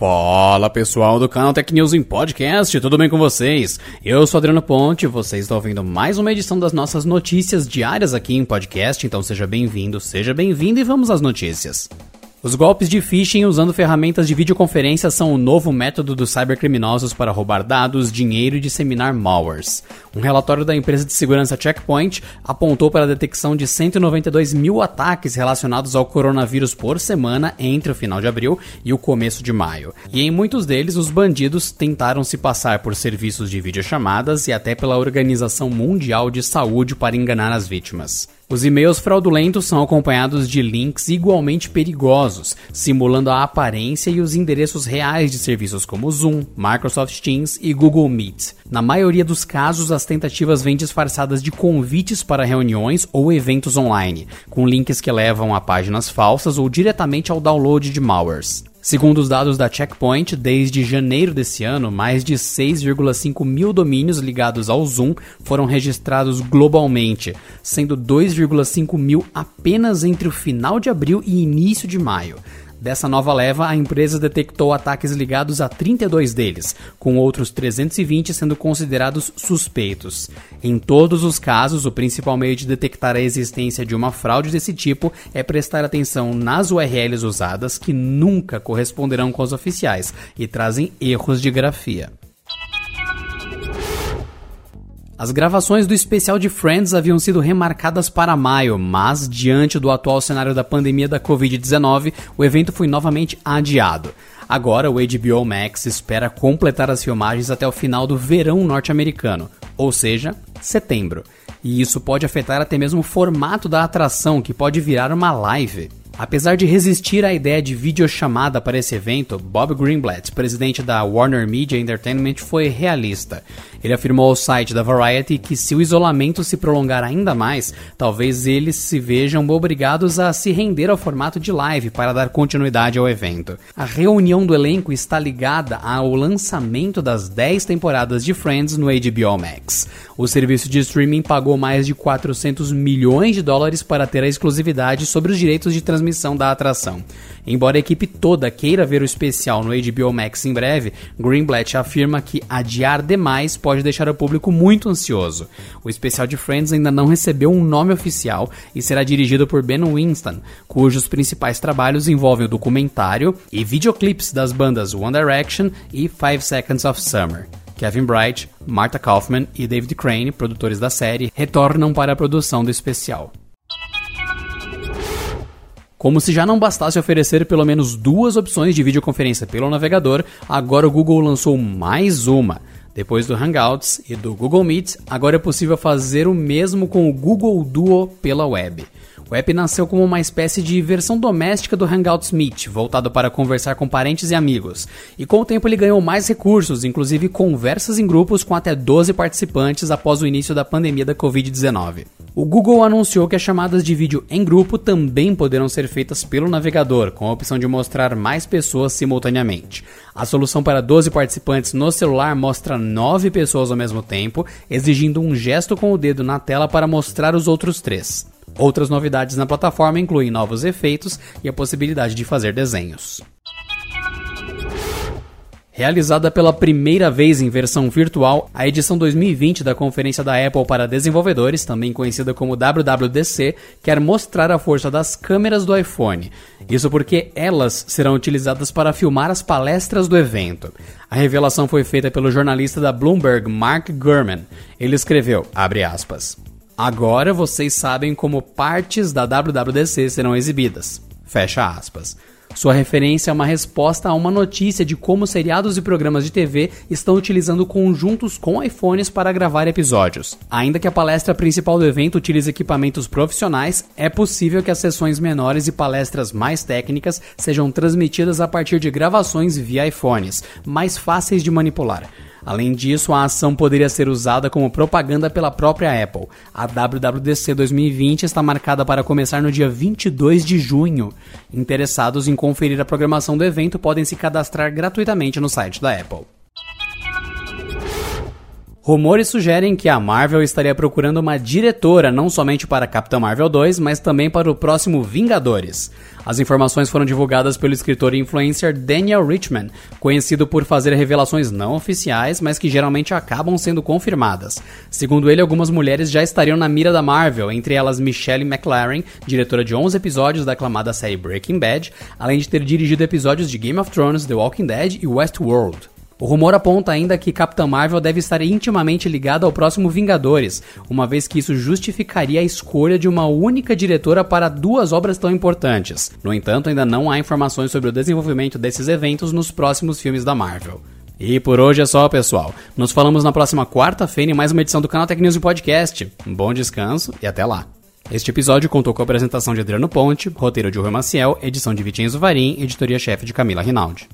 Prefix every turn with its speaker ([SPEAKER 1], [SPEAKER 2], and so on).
[SPEAKER 1] Fala pessoal do canal Tech News em Podcast, tudo bem com vocês? Eu sou Adriano Ponte, vocês estão ouvindo mais uma edição das nossas notícias diárias aqui em podcast, então seja bem-vindo, seja bem-vindo e vamos às notícias. Os golpes de phishing usando ferramentas de videoconferência são o novo método dos cybercriminosos para roubar dados, dinheiro e disseminar malwares. Um relatório da empresa de segurança Checkpoint apontou para a detecção de 192 mil ataques relacionados ao coronavírus por semana entre o final de abril e o começo de maio. E em muitos deles, os bandidos tentaram se passar por serviços de videochamadas e até pela Organização Mundial de Saúde para enganar as vítimas. Os e-mails fraudulentos são acompanhados de links igualmente perigosos, simulando a aparência e os endereços reais de serviços como Zoom, Microsoft Teams e Google Meet. Na maioria dos casos, as tentativas vêm disfarçadas de convites para reuniões ou eventos online, com links que levam a páginas falsas ou diretamente ao download de malwares. Segundo os dados da Checkpoint, desde janeiro desse ano, mais de 6,5 mil domínios ligados ao Zoom foram registrados globalmente, sendo 2,5 mil apenas entre o final de abril e início de maio. Dessa nova leva, a empresa detectou ataques ligados a 32 deles, com outros 320 sendo considerados suspeitos. Em todos os casos, o principal meio de detectar a existência de uma fraude desse tipo é prestar atenção nas URLs usadas que nunca corresponderão com as oficiais e trazem erros de grafia. As gravações do especial de Friends haviam sido remarcadas para maio, mas, diante do atual cenário da pandemia da Covid-19, o evento foi novamente adiado. Agora, o HBO Max espera completar as filmagens até o final do verão norte-americano, ou seja, setembro. E isso pode afetar até mesmo o formato da atração, que pode virar uma live. Apesar de resistir à ideia de videochamada para esse evento, Bob Greenblatt, presidente da Warner Media Entertainment, foi realista. Ele afirmou ao site da Variety que se o isolamento se prolongar ainda mais, talvez eles se vejam obrigados a se render ao formato de live para dar continuidade ao evento. A reunião do elenco está ligada ao lançamento das 10 temporadas de Friends no HBO Max. O serviço de streaming pagou mais de 400 milhões de dólares para ter a exclusividade sobre os direitos de transmissão da atração. Embora a equipe toda queira ver o especial no HBO Max em breve, Greenblatt afirma que adiar demais pode deixar o público muito ansioso. O especial de Friends ainda não recebeu um nome oficial e será dirigido por Ben Winston, cujos principais trabalhos envolvem o documentário e videoclips das bandas One Direction e Five Seconds of Summer. Kevin Bright, Martha Kaufman e David Crane, produtores da série, retornam para a produção do especial. Como se já não bastasse oferecer pelo menos duas opções de videoconferência pelo navegador, agora o Google lançou mais uma. Depois do Hangouts e do Google Meet, agora é possível fazer o mesmo com o Google Duo pela web. O app nasceu como uma espécie de versão doméstica do Hangouts Meet, voltado para conversar com parentes e amigos. E com o tempo ele ganhou mais recursos, inclusive conversas em grupos com até 12 participantes após o início da pandemia da Covid-19. O Google anunciou que as chamadas de vídeo em grupo também poderão ser feitas pelo navegador, com a opção de mostrar mais pessoas simultaneamente. A solução para 12 participantes no celular mostra 9 pessoas ao mesmo tempo, exigindo um gesto com o dedo na tela para mostrar os outros três. Outras novidades na plataforma incluem novos efeitos e a possibilidade de fazer desenhos. Realizada pela primeira vez em versão virtual, a edição 2020 da Conferência da Apple para Desenvolvedores, também conhecida como WWDC, quer mostrar a força das câmeras do iPhone. Isso porque elas serão utilizadas para filmar as palestras do evento. A revelação foi feita pelo jornalista da Bloomberg, Mark Gurman. Ele escreveu, aspas, Agora vocês sabem como partes da WWDC serão exibidas. Fecha aspas. Sua referência é uma resposta a uma notícia de como seriados e programas de TV estão utilizando conjuntos com iPhones para gravar episódios. Ainda que a palestra principal do evento utilize equipamentos profissionais, é possível que as sessões menores e palestras mais técnicas sejam transmitidas a partir de gravações via iPhones, mais fáceis de manipular. Além disso, a ação poderia ser usada como propaganda pela própria Apple. A WWDC 2020 está marcada para começar no dia 22 de junho. Interessados em conferir a programação do evento podem se cadastrar gratuitamente no site da Apple. Rumores sugerem que a Marvel estaria procurando uma diretora não somente para Capitã Marvel 2, mas também para o próximo Vingadores. As informações foram divulgadas pelo escritor e influencer Daniel Richman, conhecido por fazer revelações não oficiais, mas que geralmente acabam sendo confirmadas. Segundo ele, algumas mulheres já estariam na mira da Marvel, entre elas Michelle McLaren, diretora de 11 episódios da aclamada série Breaking Bad, além de ter dirigido episódios de Game of Thrones, The Walking Dead e Westworld. O rumor aponta ainda que Capitã Marvel deve estar intimamente ligada ao próximo Vingadores, uma vez que isso justificaria a escolha de uma única diretora para duas obras tão importantes. No entanto, ainda não há informações sobre o desenvolvimento desses eventos nos próximos filmes da Marvel. E por hoje é só, pessoal. Nos falamos na próxima quarta-feira em mais uma edição do canal Tech News Podcast. Um bom descanso e até lá. Este episódio contou com a apresentação de Adriano Ponte, roteiro de Rui Maciel, edição de Vitinho Zuvarim, editoria-chefe de Camila Rinaldi.